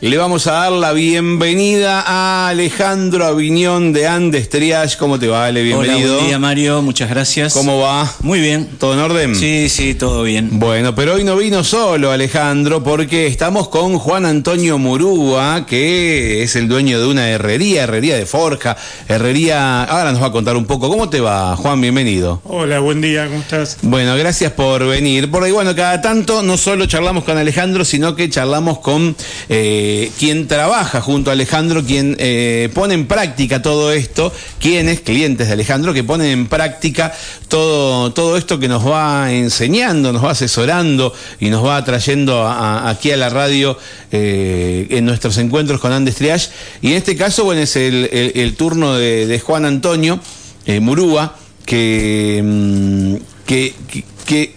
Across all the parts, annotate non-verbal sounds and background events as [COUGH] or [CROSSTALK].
Le vamos a dar la bienvenida a Alejandro Aviñón de Andes Triage. ¿Cómo te va, Ale? Bienvenido. Hola, buen día, Mario. Muchas gracias. ¿Cómo va? Muy bien. ¿Todo en orden? Sí, sí, todo bien. Bueno, pero hoy no vino solo Alejandro porque estamos con Juan Antonio Murúa, que es el dueño de una herrería, herrería de forja, herrería... Ahora nos va a contar un poco. ¿Cómo te va, Juan? Bienvenido. Hola, buen día, ¿cómo estás? Bueno, gracias por venir. Porque bueno, cada tanto no solo charlamos con Alejandro, sino que charlamos con eh, quien trabaja junto a Alejandro, quien eh, pone en práctica todo esto, quienes, clientes de Alejandro, que ponen en práctica todo, todo esto que nos va enseñando, nos va asesorando y nos va trayendo aquí a la radio eh, en nuestros encuentros con Andes Triage. Y en este caso, bueno, es el, turno de, de Juan Antonio eh, Murúa, mm, que, que- que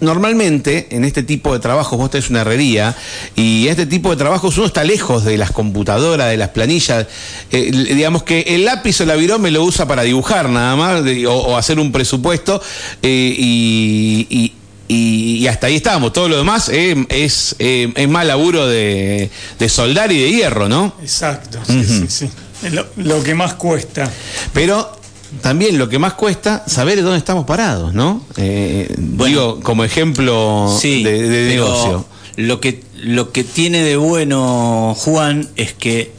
normalmente en este tipo de trabajos, vos tenés una herrería, y este tipo de trabajos uno está lejos de las computadoras, de las planillas. eh, digamos que el lápiz o la virome lo usa para dibujar nada más, de- o, o hacer un presupuesto, eh, y, y- y- y hasta ahí estamos. Todo lo demás eh, es, eh, es más laburo de, de soldar y de hierro, ¿no? Exacto, sí, sí, sí. Lo, lo que más cuesta. Pero también lo que más cuesta, saber dónde estamos parados, ¿no? Eh, digo, como ejemplo Sí, de, negocio. Lo que, lo que tiene de bueno Juan es que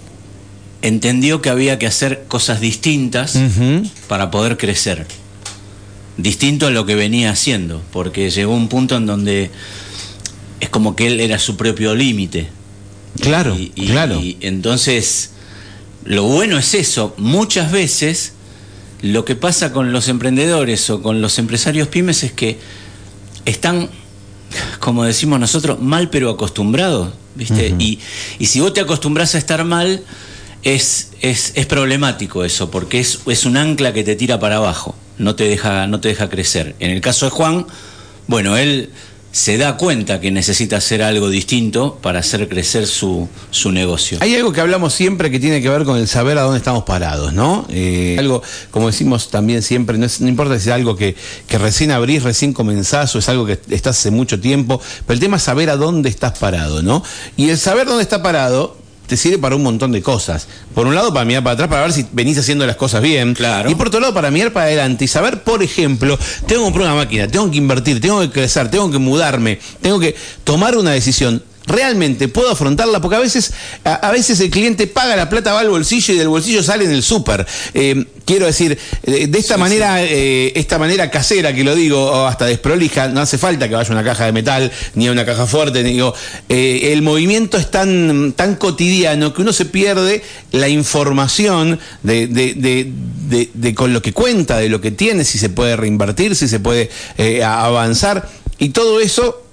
entendió que había que hacer cosas distintas para poder crecer. Distinto a lo que venía haciendo, porque llegó un punto en donde es como que él era su propio límite. Claro, Y, y- claro. y entonces, lo bueno es eso. Muchas veces lo que pasa con los emprendedores o con los empresarios pymes es que están, como decimos nosotros, mal pero acostumbrados. ¿viste? y, y si vos te acostumbras a estar mal, es, es, es problemático eso, porque es, es un ancla que te tira para abajo, no te, deja, no te deja crecer. En el caso de Juan, bueno, él se da cuenta que necesita hacer algo distinto para hacer crecer su, su negocio. Hay algo que hablamos siempre que tiene que ver con el saber a dónde estamos parados, ¿no? Eh, algo, como decimos también siempre, no, es- no importa si es algo que, que recién abrís, recién comenzás o es algo que estás hace mucho tiempo, pero el tema es saber a dónde estás parado, ¿no? Y el saber dónde está parado te sirve para un montón de cosas. Por un lado, para mirar para atrás, para ver si venís haciendo las cosas bien. Claro. Y por otro lado, para mirar para adelante y saber, por ejemplo, tengo que comprar una máquina, tengo que invertir, tengo que crecer, tengo que mudarme, tengo que tomar una decisión. Realmente puedo afrontarla porque a veces, a, a veces el cliente paga la plata, va al bolsillo y del bolsillo sale en el súper. Eh, quiero decir, de esta manera, eh, esta manera casera que lo digo, o hasta desprolija, no hace falta que vaya a una caja de metal ni a una caja fuerte. ni digo, eh, el movimiento es tan, tan cotidiano que uno se pierde la información de, de- de- de- de con lo que cuenta, de lo que tiene, si se puede reinvertir, si se puede avanzar. Y todo eso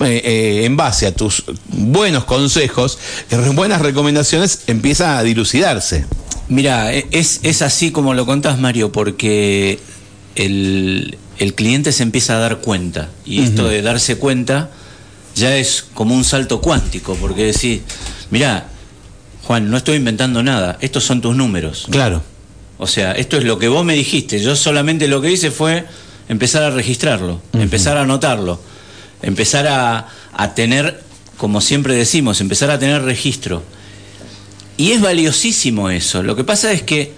eh, eh, en base a tus buenos consejos, eh, buenas recomendaciones, empieza a dilucidarse. Mira, e- es, es así como lo contás, Mario, porque el, el cliente se empieza a dar cuenta. Y esto de darse cuenta ya es como un salto cuántico, porque decís, mira, Juan, no estoy inventando nada, estos son tus números. Claro. O sea, esto es lo que vos me dijiste. Yo solamente lo que hice fue empezar a registrarlo, empezar a anotarlo, empezar a, a tener, como siempre decimos, empezar a tener registro. Y es valiosísimo eso. Lo que pasa es que,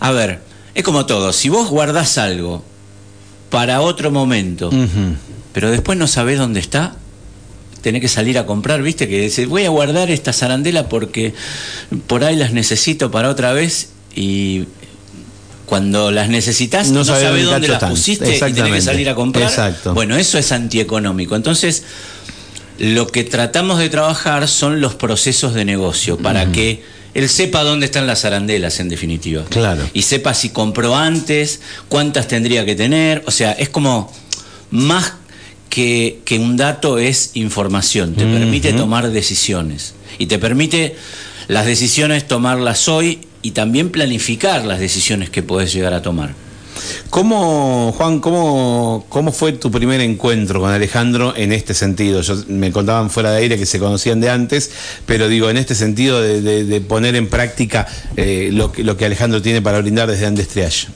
a ver, es como todo. Si vos guardás algo para otro momento, pero después no sabés dónde está, tenés que salir a comprar, viste, que dice, voy a guardar esta zarandela porque por ahí las necesito para otra vez y cuando las necesitas No no, sabés dónde las pusiste y tenés que salir a comprar. Exacto. Bueno, eso es antieconómico. Entonces, lo que tratamos de trabajar son los procesos de negocio para que él sepa dónde están las arandelas, en definitiva. Claro. Y sepa si compró antes, cuántas tendría que tener. O sea, es como más que, que un dato es información. Te permite tomar decisiones. Y te permite las decisiones tomarlas hoy y también planificar las decisiones que podés llegar a tomar. ¿Cómo, Juan, cómo, cómo fue tu primer encuentro con Alejandro en este sentido? Yo, me contaban fuera de aire que se conocían de antes, pero digo, en este sentido de, de- de poner en práctica eh, lo, que, lo que Alejandro tiene para brindar desde Andes Triage.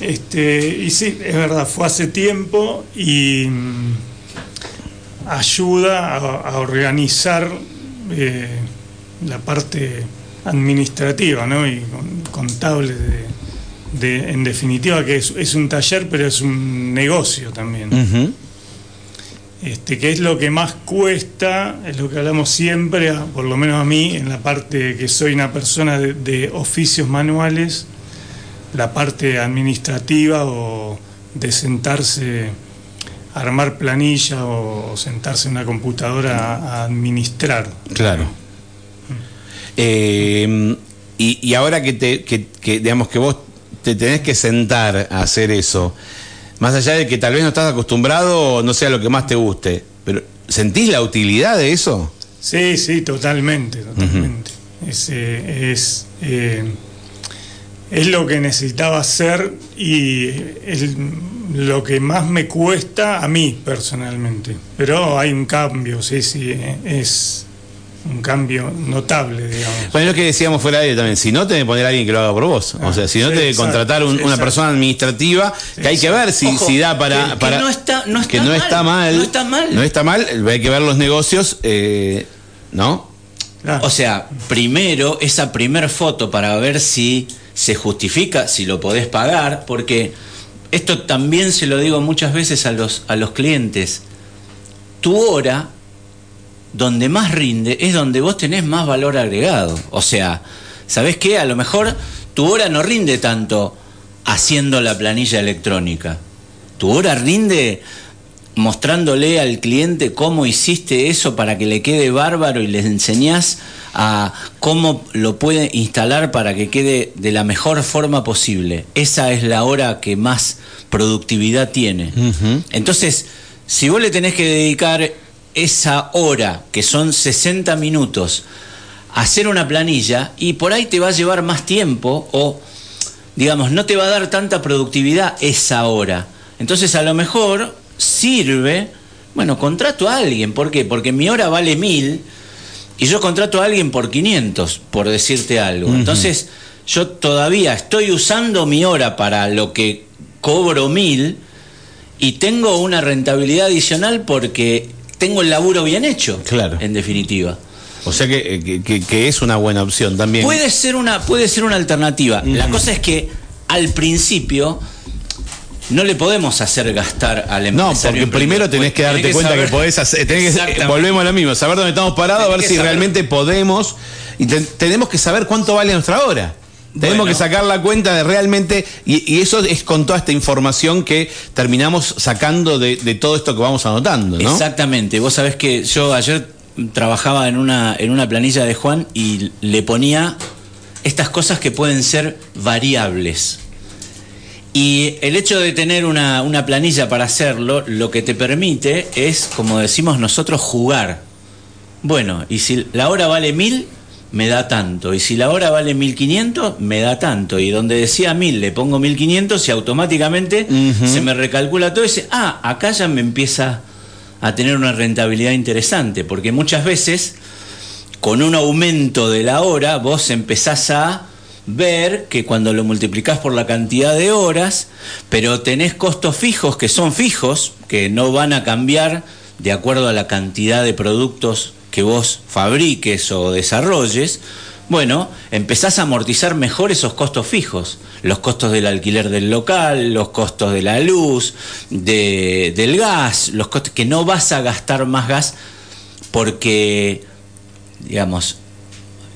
Este, y sí, es verdad, fue hace tiempo y mm, ayuda a, a organizar eh, la parte administrativa ¿no? y contable de, en definitiva que es, un taller pero es un negocio también. Este, que es lo que más cuesta, es lo que hablamos siempre, por lo menos a mí, en la parte que soy una persona de, oficios manuales, la parte administrativa o de sentarse, a armar planilla o sentarse en una computadora a, administrar. Claro. Eh, y, ahora que, te, que, digamos que vos te tenés que sentar a hacer eso, más allá de que tal vez no estás acostumbrado o no sea lo que más te guste, pero ¿sentís la utilidad de eso? Sí, sí, totalmente, totalmente. es, eh, eh, es, lo que necesitaba hacer y es lo que más me cuesta a mí personalmente. Pero hay un cambio, sí, sí, es un cambio notable, digamos. Bueno, lo que decíamos fuera de también, si no, te que poner a alguien que lo haga por vos. o sea, si no, te contratar una persona administrativa, que hay que ver si, si da para... Que, para, no está, no está, no mal, está mal. No está mal. No está mal, hay que ver los negocios, eh, ¿no? O sea, primero, esa primer foto para ver si se justifica, si lo podés pagar, porque esto también se lo digo muchas veces a los, a los clientes. Tu hora donde más rinde es donde vos tenés más valor agregado. O sea, ¿sabés qué? A lo mejor tu hora no rinde tanto haciendo la planilla electrónica. Tu hora rinde mostrándole al cliente cómo hiciste eso para que le quede bárbaro y le enseñás a cómo lo puede instalar para que quede de la mejor forma posible. Esa es la hora que más productividad tiene. Entonces, si vos le tenés que dedicar esa hora, que son 60 minutos, hacer una planilla y por ahí te va a llevar más tiempo o, digamos, no te va a dar tanta productividad esa hora. Entonces a lo mejor sirve, bueno, contrato a alguien. ¿Por qué? Porque mi hora vale mil y yo contrato a alguien por 500, por decirte algo. Entonces yo todavía estoy usando mi hora para lo que cobro mil y tengo una rentabilidad adicional porque tengo el laburo bien hecho. Claro. En definitiva. O sea que, que, es una buena opción también. Puede ser una, puede ser una alternativa. La cosa es que al principio no le podemos hacer gastar al empresario. No, porque primero tenés que darte cuenta que podés hacer. volvemos a lo mismo, saber dónde estamos parados, a ver si realmente podemos. Y tenemos que saber cuánto vale nuestra hora. Tenemos que sacar la cuenta de realmente, y, eso es con toda esta información que terminamos sacando de, todo esto que vamos anotando, ¿no? Exactamente. Vos sabés que yo ayer trabajaba en una, en una planilla de Juan y le ponía estas cosas que pueden ser variables. Y el hecho de tener una, una planilla para hacerlo, lo que te permite es, como decimos nosotros, jugar. Bueno, y si la hora vale mil, me da tanto. Y si la hora vale 1500, me da tanto. Y donde decía 1000, le pongo 1500 y automáticamente se me recalcula todo y dice, ah, acá ya me empieza a tener una rentabilidad interesante. Porque muchas veces, con un aumento de la hora, vos empezás a ver que cuando lo multiplicás por la cantidad de horas, pero tenés costos fijos que son fijos, que no van a cambiar de acuerdo a la cantidad de productos que vos fabriques o desarrolles, bueno, empezás a amortizar mejor esos costos fijos, los costos del alquiler del local, los costos de la luz, del gas, los costos que no vas a gastar más gas porque, digamos,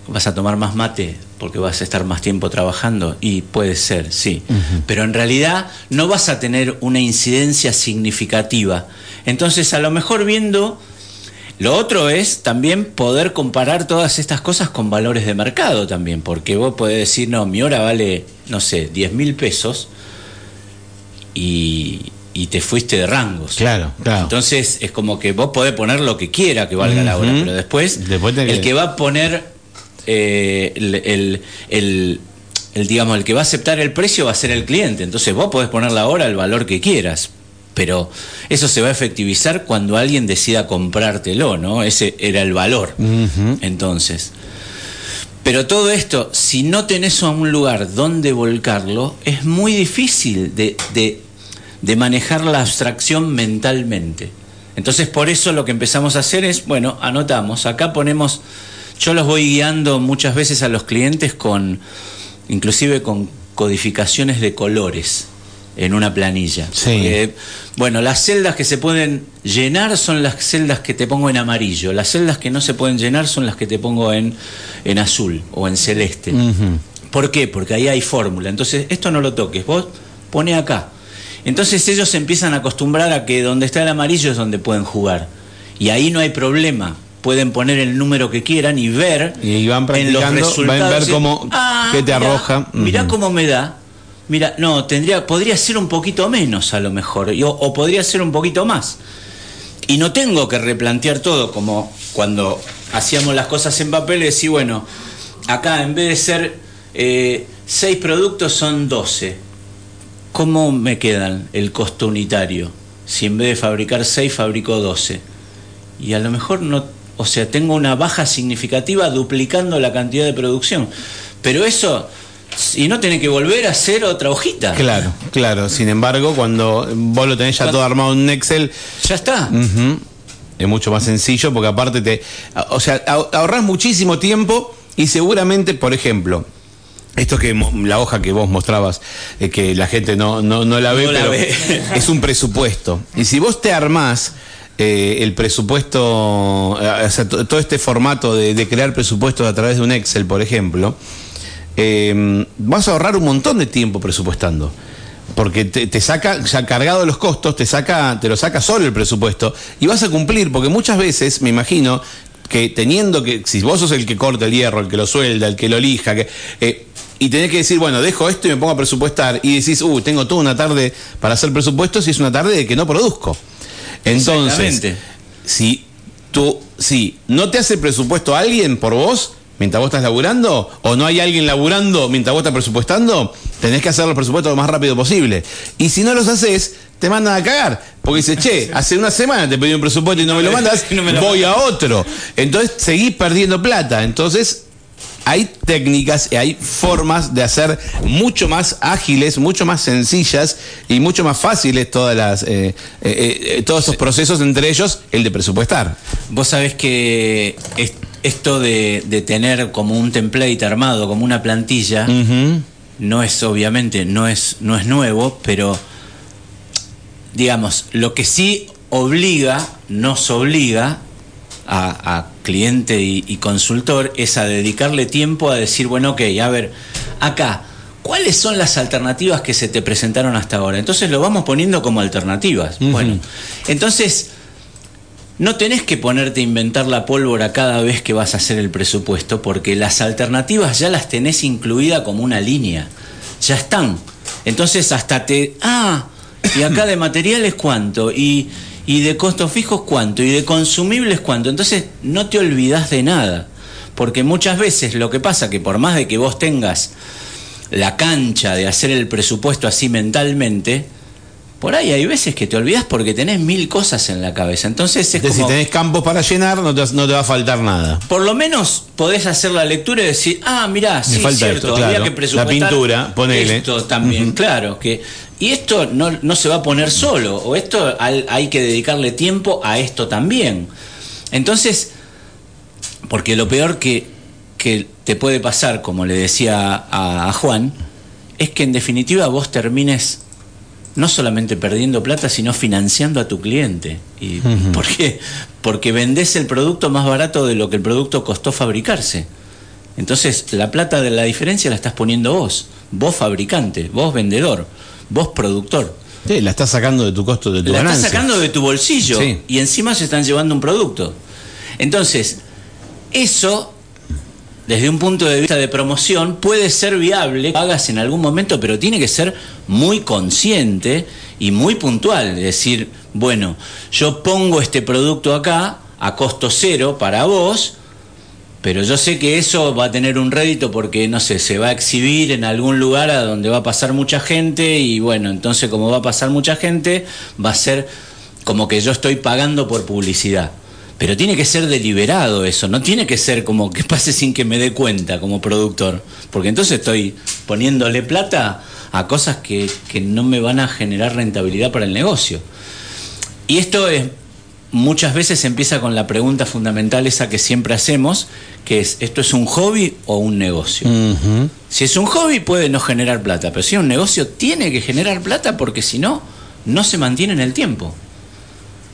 vas a tomar más mate porque vas a estar más tiempo trabajando y puede ser, sí, pero en realidad no vas a tener una incidencia significativa. Entonces, a lo mejor viendo lo otro es también poder comparar todas estas cosas con valores de mercado también, porque vos podés decir, no, mi hora vale, no sé, 10 mil pesos y, te fuiste de rangos. Claro, claro. Entonces es como que vos podés poner lo que quiera que valga la hora, pero después, el que va a poner eh, el, el, digamos, el que va a aceptar el precio va a ser el cliente. Entonces vos podés poner la hora al valor que quieras, pero eso se va a efectivizar cuando alguien decida comprártelo, ¿no? Ese era el valor. Entonces. Pero todo esto, si no tenés un lugar donde volcarlo, es muy difícil de, de, manejar la abstracción mentalmente. Entonces por eso lo que empezamos a hacer es, bueno, anotamos, acá ponemos, yo los voy guiando muchas veces a los clientes con, inclusive con codificaciones de colores en una planilla. Sí. bueno, las celdas que se pueden llenar son las celdas que te pongo en amarillo, las celdas que no se pueden llenar son las que te pongo en, en azul o en celeste. ¿Por qué? Porque ahí hay fórmula. Entonces, esto no lo toques, vos pone acá. Entonces ellos se empiezan a acostumbrar a que donde está el amarillo es donde pueden jugar. Y ahí no hay problema. Pueden poner el número que quieran y ver y van en los resultados. Van ver cómo ah, qué te arroja. Mirá cómo me da. Mira, no, tendría, podría ser un poquito menos a lo mejor, o podría ser un poquito más. Y no tengo que replantear todo como cuando hacíamos las cosas en papel y decir, bueno, acá en vez de ser eh, seis productos son 12. ¿Cómo me quedan el costo unitario? Si en vez de fabricar seis fabrico 12. Y a lo mejor no, o sea, tengo una baja significativa duplicando la cantidad de producción. Pero eso y no tiene que volver a hacer otra hojita. Claro, claro. Sin embargo, cuando vos lo tenés ya todo armado en Excel. Ya está. es mucho más sencillo porque aparte te. O sea, ahorras muchísimo tiempo y seguramente, por ejemplo. Esto que la hoja que vos mostrabas, eh, que la gente no, no, la ve, pero [LAUGHS] es un presupuesto. Y si vos te armás eh, el presupuesto, eh, o sea, todo este formato de, de crear presupuestos a través de un Excel, por ejemplo, eh, vas a ahorrar un montón de tiempo presupuestando. Porque te, saca, ya cargado los costos, te saca, te lo saca solo el presupuesto y vas a cumplir, porque muchas veces, me imagino, que teniendo que, si vos sos el que corta el hierro, el que lo suelda, el que lo lija, que, eh, y tenés que decir, bueno, dejo esto y me pongo a presupuestar, y decís, uh, tengo toda una tarde para hacer presupuestos y es una tarde de que no produzco. Entonces, si tú, si no te hace presupuesto alguien por vos, mientras vos estás laburando, o no hay alguien laburando mientras vos estás presupuestando, tenés que hacer los presupuestos lo más rápido posible. Y si no los haces, te mandan a cagar. Porque dice, che, [LAUGHS] hace una semana te pedí un presupuesto y no me lo [LAUGHS] mandas, voy a otro. Entonces seguís perdiendo plata. Entonces hay técnicas y hay formas de hacer mucho más ágiles, mucho más sencillas y mucho más fáciles todas las, eh, eh, eh, todos esos procesos, entre ellos el de presupuestar. Vos sabés que esto de, tener como un template armado, como una plantilla, no es obviamente, no es, no es nuevo, pero digamos, lo que sí obliga, nos obliga a, cliente y, y, consultor es a dedicarle tiempo a decir, bueno, ok, a ver, acá, ¿cuáles son las alternativas que se te presentaron hasta ahora? Entonces lo vamos poniendo como alternativas. Bueno, entonces no tenés que ponerte a inventar la pólvora cada vez que vas a hacer el presupuesto, porque las alternativas ya las tenés incluida como una línea. Ya están. Entonces hasta te... Ah, y acá de materiales cuánto, y, y de costos fijos cuánto, y de consumibles cuánto. Entonces no te olvidas de nada. Porque muchas veces lo que pasa que por más de que vos tengas la cancha de hacer el presupuesto así mentalmente, por ahí hay veces que te olvidas porque tenés mil cosas en la cabeza. Entonces es Si tenés campos para llenar, no te, va a faltar nada. Por lo menos podés hacer la lectura y decir, ah, mirá, sí, falta cierto, había que presupuestar La pintura, ponele. Esto también, claro. que Y esto no, no, se va a poner solo, o esto hay, que dedicarle tiempo a esto también. Entonces, porque lo peor que, que te puede pasar, como le decía a Juan, es que en definitiva vos termines no solamente perdiendo plata, sino financiando a tu cliente. ¿Y ¿Por qué? Porque vendés el producto más barato de lo que el producto costó fabricarse. Entonces, la plata de la diferencia la estás poniendo vos, vos fabricante, vos vendedor, vos productor. Sí, la estás sacando de tu costo de tu La estás sacando de tu bolsillo y encima se están llevando un producto. Entonces, eso desde un punto de vista de promoción puede ser viable, hagas en algún momento, pero tiene que ser muy consciente y muy puntual. Es decir, bueno, yo pongo este producto acá a costo cero para vos, pero yo sé que eso va a tener un rédito porque, no sé, se va a exhibir en algún lugar a donde va a pasar mucha gente y bueno, entonces como va a pasar mucha gente, va a ser como que yo estoy pagando por publicidad. Pero tiene que ser deliberado eso, no tiene que ser como que pase sin que me dé cuenta como productor, porque entonces estoy poniéndole plata a cosas que, no me van a generar rentabilidad para el negocio. Y esto es muchas veces empieza con la pregunta fundamental esa que siempre hacemos, que es, ¿esto es un hobby o un negocio? Si es un hobby puede no generar plata, pero si es un negocio tiene que generar plata porque si no, no se mantiene en el tiempo.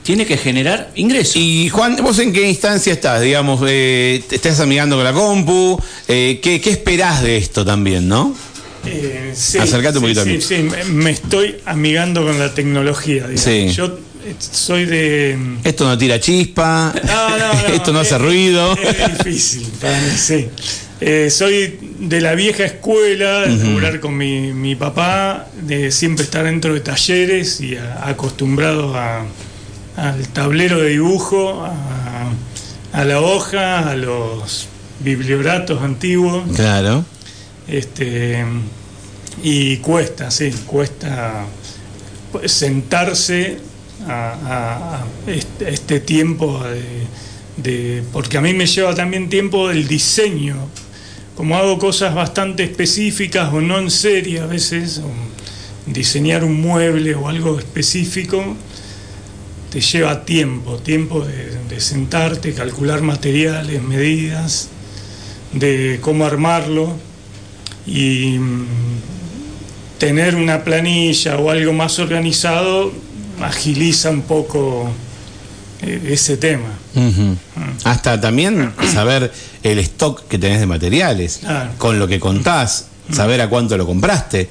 Tiene que generar ingresos. Y Juan, ¿vos en qué instancia estás? Digamos, eh, ¿te estás amigando con la compu? Eh, ¿qué, ¿Qué esperás de esto también, no? Eh, sí, Acercate un sí, poquito a mí. sí, sí, me estoy amigando con la tecnología. digamos. Sí. Yo eh, soy de... Esto no tira chispa, No, [LAUGHS] no, no, esto no es- hace ruido. Es difícil para mí, sí. Eh, soy de la vieja escuela, de laburar con mi, mi papá, de siempre estar dentro de talleres y a- acostumbrado a- al tablero de dibujo, a, a la hoja, a los biblioratos antiguos. Claro. Este, y cuesta, sí, cuesta pues, sentarse a, a- este, este tiempo de, de- porque a mí me lleva también tiempo el diseño. Como hago cosas bastante específicas o no en serie a veces, diseñar un mueble o algo específico, te lleva tiempo, tiempo de, de sentarte, calcular materiales, medidas, de cómo armarlo y mm, tener una planilla o algo más organizado agiliza un poco eh, ese tema. Ujú. Hasta también [CLEARS THROAT] saber el stock que tenés de materiales, Claro. con lo que contás, saber a cuánto lo compraste,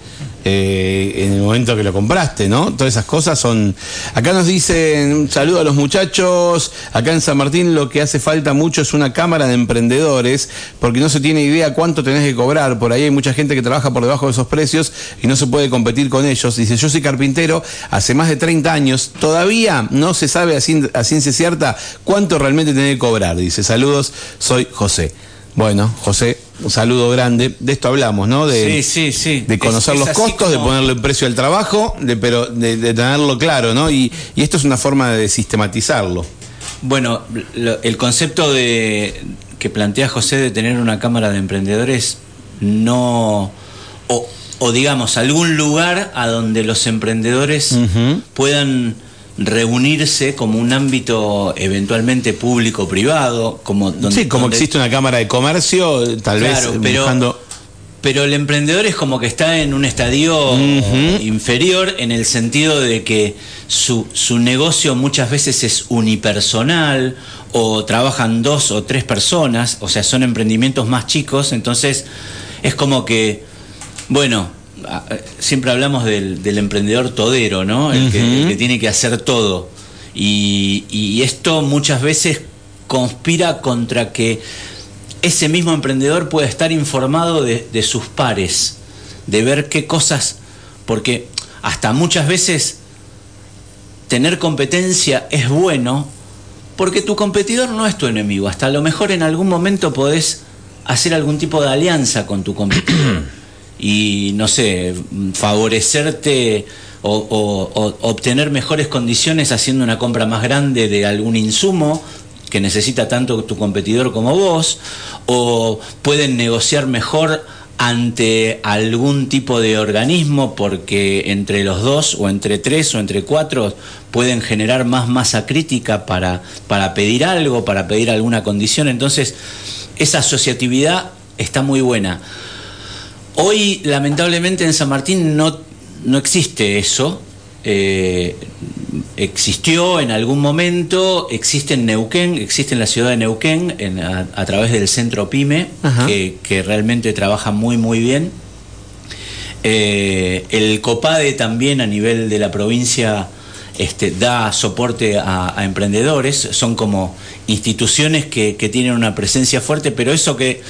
eh, en el momento que lo compraste, ¿no? Todas esas cosas son... Acá nos dicen, un saludo a los muchachos, acá en San Martín lo que hace falta mucho es una cámara de emprendedores, porque no se tiene idea cuánto tenés que cobrar, por ahí hay mucha gente que trabaja por debajo de esos precios y no se puede competir con ellos. Dice, yo soy carpintero hace más de 30 años, todavía no se sabe a, a ciencia cierta cuánto realmente tenés que cobrar. Dice, saludos, soy José. Bueno, José, un saludo grande. De esto hablamos, ¿no? De, sí, sí, sí. de conocer Es- es los costos, de ponerle el precio al trabajo, de, pero de, de tenerlo claro, ¿no? Y, y esto es una forma de sistematizarlo. Bueno, lo- el concepto de que plantea José de tener una cámara de emprendedores no o, o digamos algún lugar a donde los emprendedores puedan reunirse como un ámbito eventualmente público privado como donde, sí, como donde- existe una cámara de comercio, tal Claro, vez pero- buscando... Pero el emprendedor es como que está en un estadio inferior en el sentido de que su, su negocio muchas veces es unipersonal o trabajan dos o tres personas, o sea, son emprendimientos más chicos, entonces es como que, bueno, siempre hablamos del, del emprendedor todero, ¿no? El, que, el que tiene que hacer todo. Y, y esto muchas veces conspira contra que ese mismo emprendedor pueda estar informado de, de sus pares, de ver qué cosas, porque hasta muchas veces tener competencia es bueno, porque tu competidor no es tu enemigo, hasta a lo mejor en algún momento podés hacer algún tipo de alianza con tu competidor [CLEARS THROAT] y, no sé, favorecerte o, obtener mejores condiciones haciendo una compra más grande de algún insumo que necesita tanto tu competidor como vos, o pueden negociar mejor ante algún tipo de organismo porque entre los dos o entre tres o entre cuatro pueden generar más masa crítica para, para pedir algo, para pedir alguna condición. Entonces, esa asociatividad está muy buena. Hoy, lamentablemente, en San Martín no, no existe eso. Eh, existió en algún momento, existe en Neuquén, existe en la ciudad de Neuquén, en- a, a través del centro PYME, que, que realmente trabaja muy, muy bien. Eh, el COPADE también a nivel de la provincia este, da soporte a, a emprendedores, son como instituciones que, que tienen una presencia fuerte, pero eso que,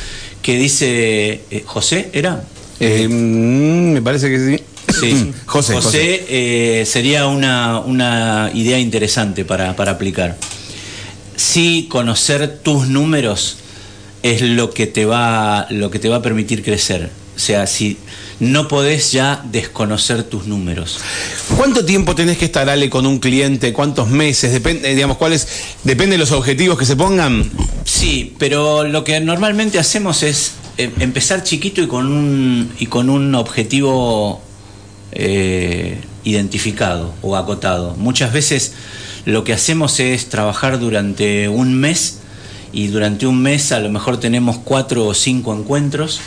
que dice eh, José, ¿era? Eh, mm, me parece que sí. Sí. José, José. eh, sería una, una idea interesante para, para aplicar. Sí, conocer tus números es lo que te va, lo que te va a permitir crecer. O sea, si no podés ya desconocer tus números. ¿Cuánto tiempo tenés que estar, Ale, con un cliente? ¿Cuántos meses? Depende, digamos, cuáles, depende de los objetivos que se pongan. Sí, pero lo que normalmente hacemos es eh, empezar chiquito y con un, y con un objetivo eh, identificado o acotado. Muchas veces lo que hacemos es trabajar durante un mes y durante un mes a lo mejor tenemos cuatro o cinco encuentros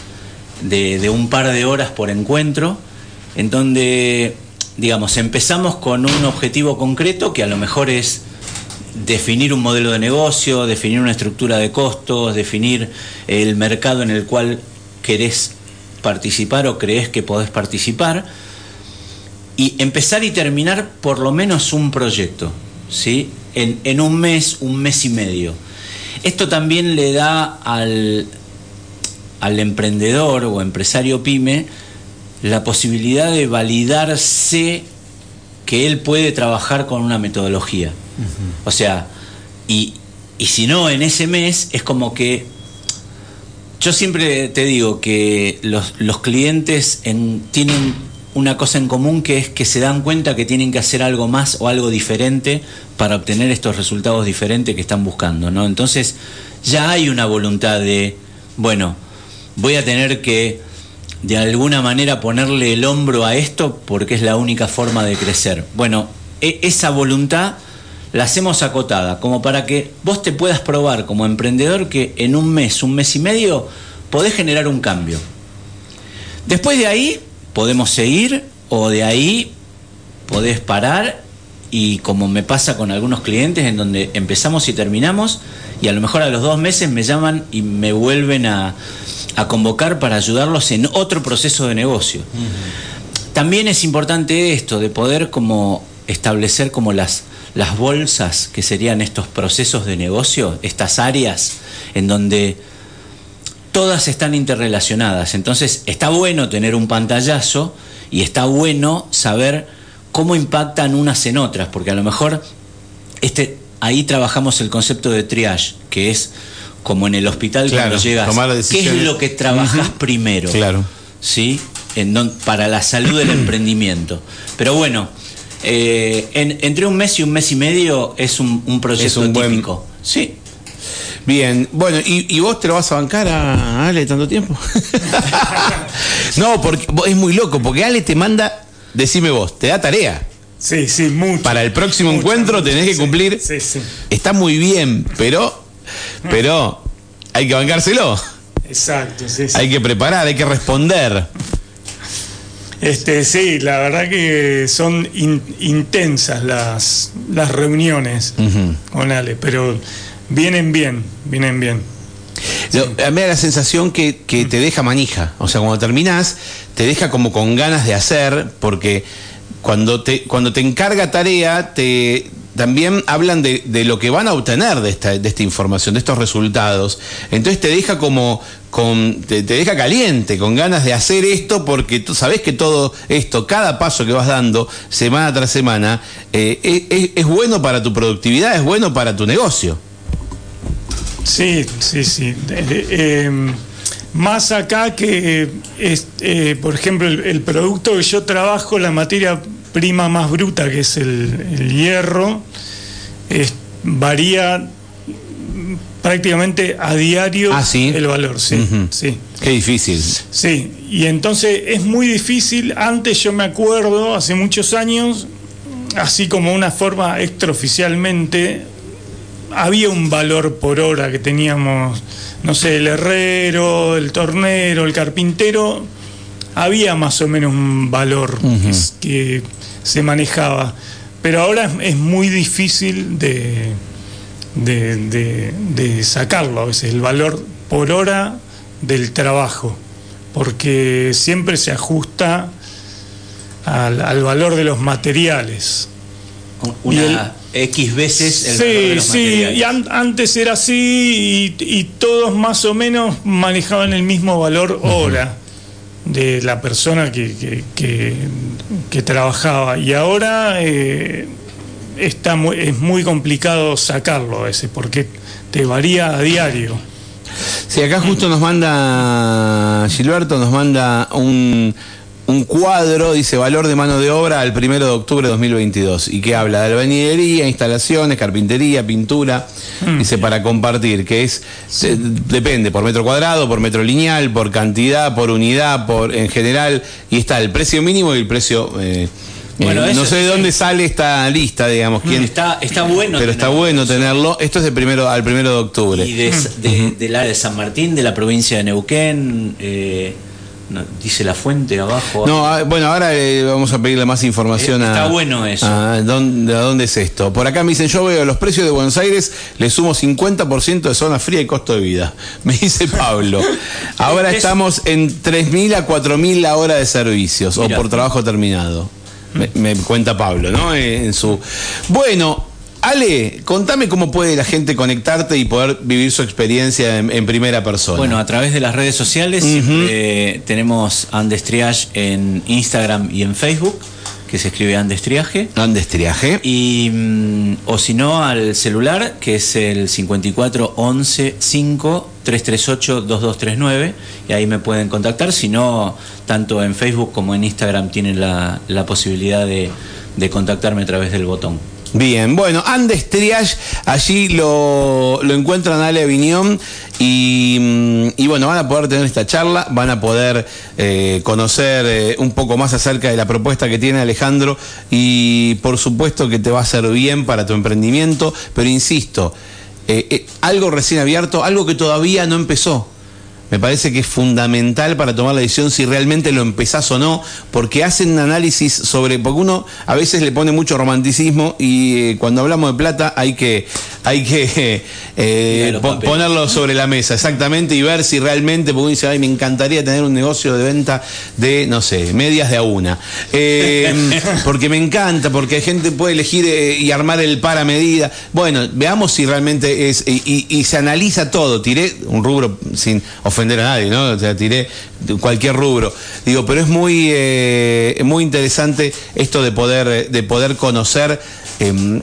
de, de un par de horas por encuentro, en donde, digamos, empezamos con un objetivo concreto que a lo mejor es definir un modelo de negocio, definir una estructura de costos, definir el mercado en el cual querés participar o crees que podés participar y empezar y terminar por lo menos un proyecto, ¿sí? En, en un mes, un mes y medio. Esto también le da al, al emprendedor o empresario pyme la posibilidad de validarse que él puede trabajar con una metodología. O sea, y, y si no, en ese mes es como que yo siempre te digo que los, los clientes en- tienen una cosa en común que es que se dan cuenta que tienen que hacer algo más o algo diferente para obtener estos resultados diferentes que están buscando, ¿no? Entonces ya hay una voluntad de, bueno, voy a tener que de alguna manera ponerle el hombro a esto porque es la única forma de crecer. Bueno, e- esa voluntad la hacemos acotada, como para que vos te puedas probar como emprendedor que en un mes, un mes y medio, podés generar un cambio. Después de ahí podemos seguir o de ahí podés parar y como me pasa con algunos clientes en donde empezamos y terminamos y a lo mejor a los dos meses me llaman y me vuelven a, a convocar para ayudarlos en otro proceso de negocio. También es importante esto de poder como establecer como las, las bolsas que serían estos procesos de negocio, estas áreas en donde todas están interrelacionadas. Entonces está bueno tener un pantallazo y está bueno saber cómo impactan unas en otras, porque a lo mejor este, ahí trabajamos el concepto de triage, que es como en el hospital Claro, cuando llegas. tomar ¿Qué es lo que trabajas primero? Claro. ¿sí? En don- para la salud del [CLEARS THROAT] emprendimiento. Pero bueno, eh, en- entre un mes y un mes y medio es un, un proyecto Es un buen- típico. Sí. Bien, bueno, ¿y, y vos te lo vas a bancar a Ale tanto tiempo? [LAUGHS] no, porque vos- es muy loco, porque Ale te manda, decime vos, te da tarea. Sí, sí, mucho. Para el próximo Mucho, encuentro mucho, tenés que sí, cumplir. Sí, sí. Está muy bien, pero, pero hay que bancárselo. Exacto, sí, sí. Hay que preparar, hay que responder. Este, sí, la verdad que son in- intensas las, las reuniones con Ale, pero vienen bien, vienen bien. Lo- A mí me da la sensación que, que te deja manija. O sea, cuando terminás, te deja como con ganas de hacer, porque cuando te, cuando te encarga tarea, te también hablan de, lo que van a obtener de esta, información, de estos resultados. Entonces te deja como te, deja caliente, con ganas de hacer esto, porque tú sabes que todo esto, cada paso que vas dando, semana tras semana, eh, es- bueno para tu productividad, es bueno para tu negocio. Sí, sí, sí. Eh, más acá que, es, eh, por ejemplo, el, el producto que yo trabajo, la materia prima más bruta, que es el, el hierro, es- varía prácticamente a diario Ah, ¿sí? el valor, sí, sí. Qué difícil. Sí, y entonces es muy difícil, antes yo me acuerdo, hace muchos años, así como una forma extraoficialmente, había un valor por hora que teníamos, no sé, el herrero, el tornero, el carpintero, había más o menos un valor que se manejaba, pero ahora es, es muy difícil de, de, de- de sacarlo a veces, el valor por hora del trabajo, porque siempre se ajusta al, al valor de los materiales. Una X veces el valor de Sí, los sí, materiales. y an- antes era así y, y todos más o menos manejaban el mismo valor hora de la persona que, que, trabajaba. Y ahora eh, está muy, es muy complicado sacarlo a veces porque te varía a diario. Sí, acá justo nos manda Gilberto, nos manda un, un cuadro, dice valor de mano de obra al primero de octubre de 2022, y que habla de albañilería, instalaciones, carpintería, pintura, dice para compartir, que es, se- depende, por metro cuadrado, por metro lineal, por cantidad, por unidad, por en general, y está el precio mínimo y el precio eh, Bueno, Eh, no sé de sí. dónde sale esta lista, digamos, quién. Está, está bueno. pero está bueno tenerlo. Esto es de primero al primero de octubre. Y de, de- del área de San Martín, de la provincia de Neuquén, eh, no, dice la fuente abajo. No, ah, bueno, ahora eh, vamos a pedirle más información Eh, a. está bueno eso. a dónde, a dónde es esto. Por acá me dicen, yo veo los precios de Buenos Aires, le sumo 50% de zona fría y costo de vida. [LAUGHS] Me dice Pablo. Ahora Es- estamos en 3.000 a 4.000 la hora de servicios o por trabajo terminado. Me, me cuenta Pablo, ¿no? Eh, En su. Bueno. Ale, contame cómo puede la gente conectarte y poder vivir su experiencia en, en primera persona. Bueno, a través de las redes sociales siempre tenemos Andes Triage en Instagram y en Facebook, que se escribe Andes Triaje. Andes Triaje. Y, mm, o si no, al celular, que es el 54 11 5 338 2239, y ahí me pueden contactar. Si no, tanto en Facebook como en Instagram tienen la, la posibilidad de, de contactarme a través del botón. Bien, bueno, Andes Triage, allí lo, lo encuentran Ale Aviñón y, mm, y bueno, van a poder tener esta charla, van a poder eh, conocer eh, un poco más acerca de la propuesta que tiene Alejandro y por supuesto que te va a hacer bien para tu emprendimiento, pero insisto, eh, algo recién abierto, algo que todavía no empezó. Me parece que es fundamental para tomar la decisión si realmente lo empezás o no, porque hacen un análisis sobre, porque uno a veces le pone mucho romanticismo y eh, cuando hablamos de plata hay que, hay que [LAUGHS] eh, po- papeles. ponerlo sobre la mesa, exactamente, y ver si realmente, porque uno dice, ay, me encantaría tener un negocio de venta de, no sé, medias de a una. Eh, [LAUGHS] porque me encanta, porque hay gente puede elegir eh, y armar el para medida. Bueno, veamos si realmente es, y, y- y se analiza todo. Tiré un rubro sin ofender a nadie, ¿no? O sea, tiré cualquier rubro. Digo, pero es muy, eh, muy interesante esto de poder, de poder conocer. eh,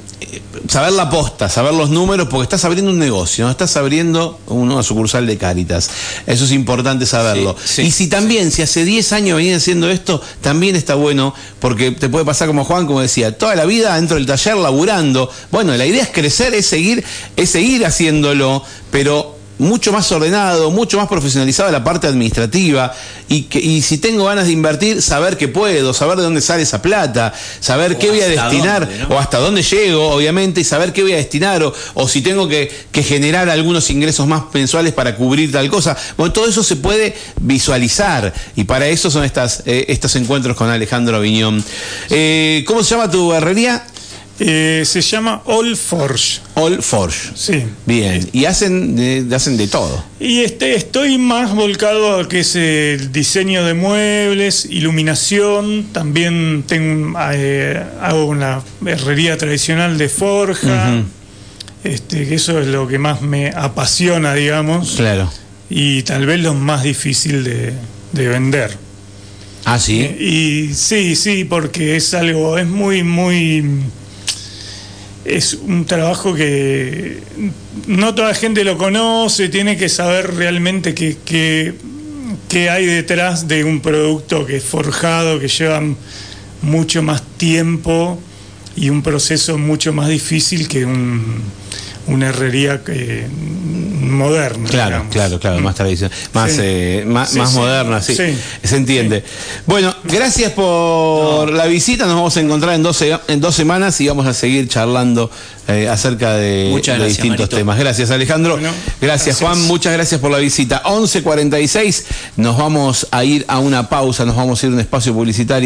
saber la posta, saber los números, porque estás abriendo un negocio, no estás abriendo una sucursal de Cáritas. Eso es importante saberlo. Sí, sí, y si también, si hace 10 años venían haciendo esto, también está bueno, porque te puede pasar como Juan, como decía, toda la vida dentro del taller laburando. Bueno, la idea es crecer, es seguir, es seguir haciéndolo, pero mucho más ordenado, mucho más profesionalizado la parte administrativa y, que, y si tengo ganas de invertir, saber que puedo, saber de dónde sale esa plata, saber O qué voy a destinar dónde, ¿no? o hasta dónde llego, obviamente, y saber qué voy a destinar o, o si tengo que, que generar algunos ingresos más mensuales para cubrir tal cosa. Bueno, todo eso se puede visualizar y para eso son estas, eh, estos encuentros con Alejandro Aviñón. Eh, ¿Cómo se llama tu herrería? Eh, se llama All Forge. All Forge. Sí. Bien, y hacen de, hacen de todo. Y este, estoy más volcado a que es el diseño de muebles, iluminación. También tengo, eh, hago una herrería tradicional de forja. este, que eso es lo que más me apasiona, digamos. Claro. Y tal vez lo más difícil de, de vender. Ah, sí. Y sí, sí, porque es algo, es muy, muy. Es un trabajo que no toda la gente lo conoce, tiene que saber realmente qué qué- qué hay detrás de un producto que es forjado, que lleva mucho más tiempo y un proceso mucho más difícil que un, una herrería que- moderna. Claro, digamos. claro, claro, más tradicional, más, Sí. eh, más, Sí, más sí. moderna, sí, Sí. se entiende. Bueno, gracias por la visita, nos vamos a encontrar en dos, se- en dos semanas y vamos a seguir charlando eh, acerca de, distintos Marito. temas. Gracias Alejandro, Bueno, gracias, gracias. Juan, muchas gracias por la visita. 11.46, nos vamos a ir a una pausa, nos vamos a ir a un espacio publicitario.